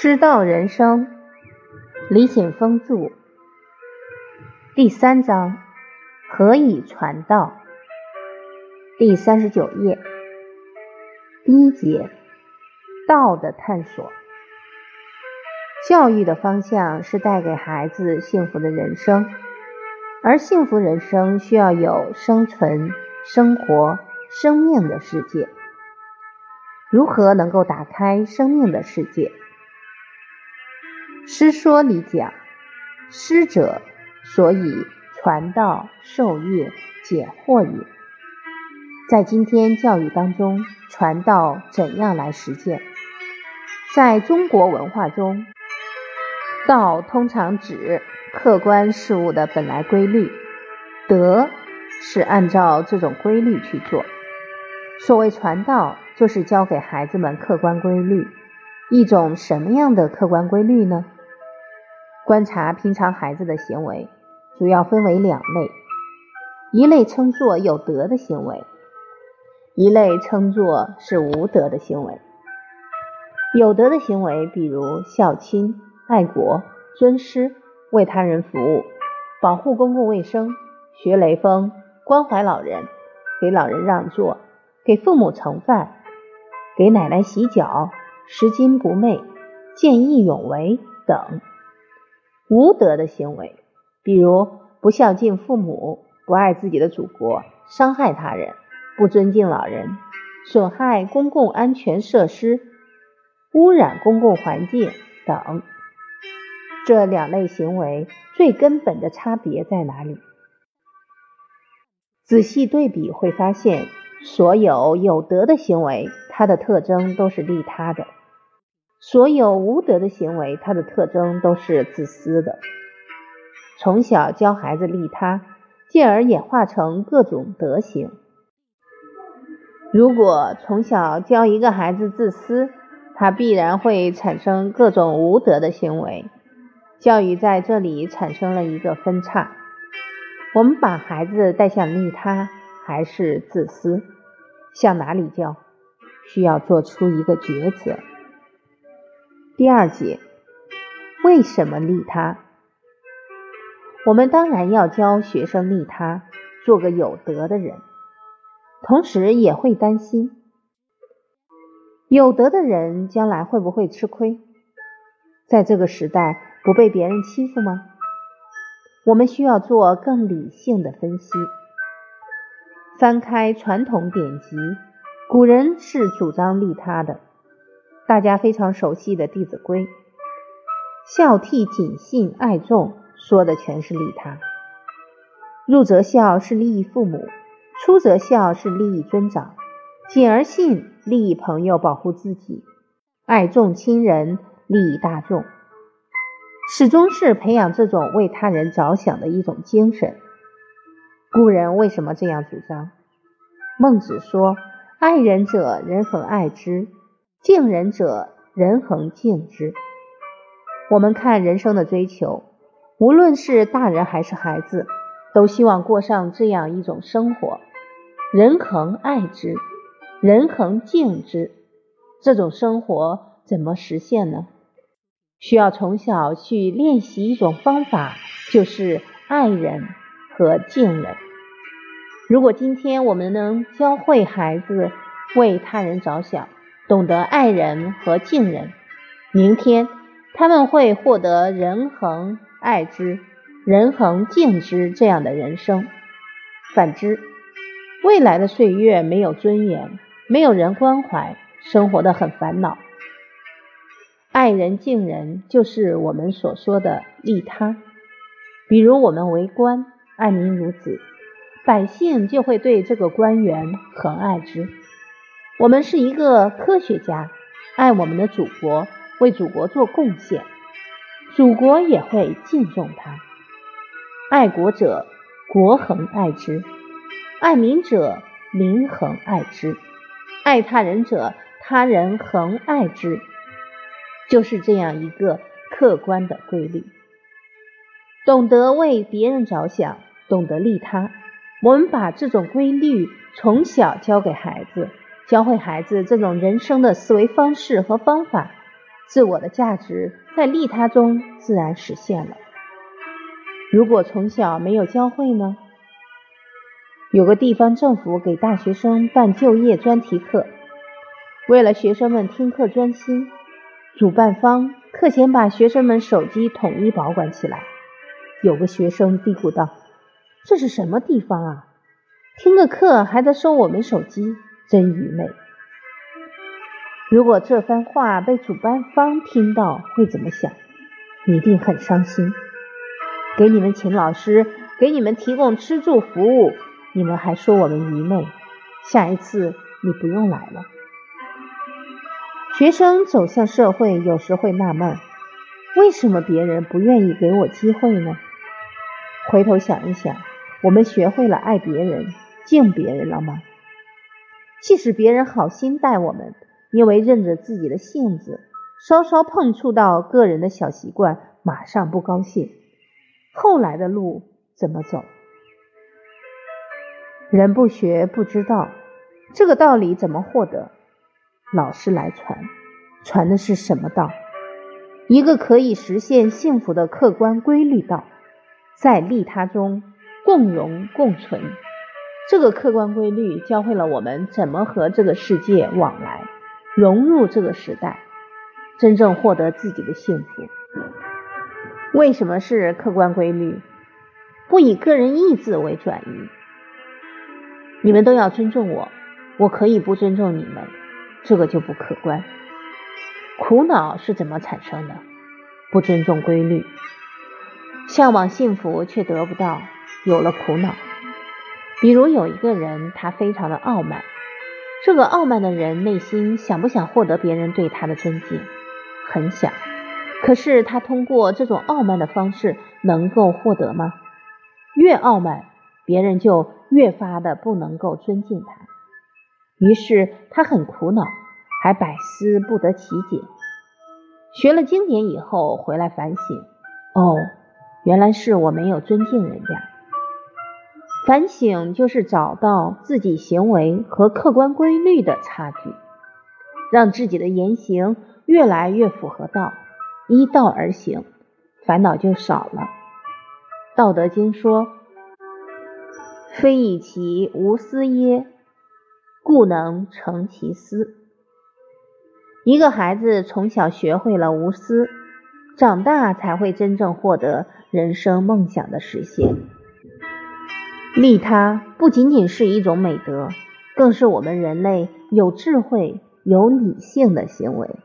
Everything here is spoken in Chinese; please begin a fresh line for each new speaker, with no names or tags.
师道人生，李显峰著，第三章，何以传道？第三十九页，第一节，道的探索。教育的方向是带给孩子幸福的人生，而幸福人生需要有生存、生活、生命的世界。如何能够打开生命的世界？师说里讲，师者，所以传道授业解惑也。在今天教育当中，传道怎样来实践？在中国文化中，道通常指客观事物的本来规律，德是按照这种规律去做。所谓传道，就是教给孩子们客观规律。一种什么样的客观规律呢？观察平常孩子的行为，主要分为两类，一类称作有德的行为，一类称作是无德的行为。有德的行为，比如孝亲、爱国、尊师、为他人服务、保护公共卫生、学雷锋、关怀老人、给老人让座、给父母盛饭、给奶奶洗脚、拾金不昧、见义勇为等。无德的行为，比如不孝敬父母、不爱自己的祖国、伤害他人、不尊敬老人、损害公共安全设施、污染公共环境等。这两类行为最根本的差别在哪里？仔细对比会发现，所有有德的行为，它的特征都是利他的。所有无德的行为，它的特征都是自私的。从小教孩子利他，进而演化成各种德行。如果从小教一个孩子自私，他必然会产生各种无德的行为。教育在这里产生了一个分叉：我们把孩子带向利他，还是自私？向哪里教？需要做出一个抉择。第二节，为什么利他？我们当然要教学生利他，做个有德的人，同时也会担心，有德的人将来会不会吃亏？在这个时代不被别人欺负吗？我们需要做更理性的分析。翻开传统典籍，古人是主张利他的。大家非常熟悉的《弟子规》，孝悌谨信爱众，说的全是利他。入则孝是利益父母，出则孝是利益尊长，谨而信利益朋友，保护自己，爱众亲人，利益大众，始终是培养这种为他人着想的一种精神。古人为什么这样主张？孟子说：“爱人者，人恒爱之。”敬人者，人恒敬之。我们看人生的追求，无论是大人还是孩子，都希望过上这样一种生活：人恒爱之，人恒敬之。这种生活怎么实现呢？需要从小去练习一种方法，就是爱人和敬人。如果今天我们能教会孩子为他人着想，懂得爱人和敬人，明天他们会获得人恒爱之、人恒敬之这样的人生。反之，未来的岁月没有尊严，没有人关怀，生活的很烦恼。爱人敬人就是我们所说的利他。比如我们为官，爱民如子，百姓就会对这个官员很爱之。我们是一个科学家，爱我们的祖国，为祖国做贡献，祖国也会敬重他。爱国者，国恒爱之；爱民者，民恒爱之；爱他人者，他人恒爱之。就是这样一个客观的规律。懂得为别人着想，懂得利他，我们把这种规律从小教给孩子。教会孩子这种人生的思维方式和方法，自我的价值在利他中自然实现了。如果从小没有教会呢？有个地方政府给大学生办就业专题课，为了学生们听课专心，主办方课前把学生们手机统一保管起来。有个学生嘀咕道：“这是什么地方啊？听个课还在收我们手机，真愚昧。”如果这番话被主办方听到，会怎么想？一定很伤心。给你们请老师，给你们提供吃住服务，你们还说我们愚昧。下一次你不用来了。学生走向社会，有时会纳闷：为什么别人不愿意给我机会呢？回头想一想，我们学会了爱别人、敬别人了吗？即使别人好心待我们。因为任着自己的性子，稍稍碰触到个人的小习惯，马上不高兴。后来的路怎么走？人不学不知道，这个道理怎么获得？老师来传，传的是什么道？一个可以实现幸福的客观规律道，在利他中共荣共存。这个客观规律教会了我们怎么和这个世界往来。融入这个时代，真正获得自己的幸福。为什么是客观规律？不以个人意志为转移。你们都要尊重我，我可以不尊重你们，这个就不客观。苦恼是怎么产生的？不尊重规律，向往幸福却得不到，有了苦恼。比如有一个人，他非常的傲慢。这个傲慢的人内心想不想获得别人对他的尊敬？很想。可是他通过这种傲慢的方式能够获得吗？越傲慢，别人就越发的不能够尊敬他。于是他很苦恼，还百思不得其解。学了经典以后回来反省，哦，原来是我没有尊敬人家。反省就是找到自己行为和客观规律的差距，让自己的言行越来越符合道，依道而行，烦恼就少了。道德经说：“非以其无私耶，故能成其私。”一个孩子从小学会了无私，长大才会真正获得人生梦想的实现。利他不仅仅是一种美德，更是我们人类有智慧、有理性的行为。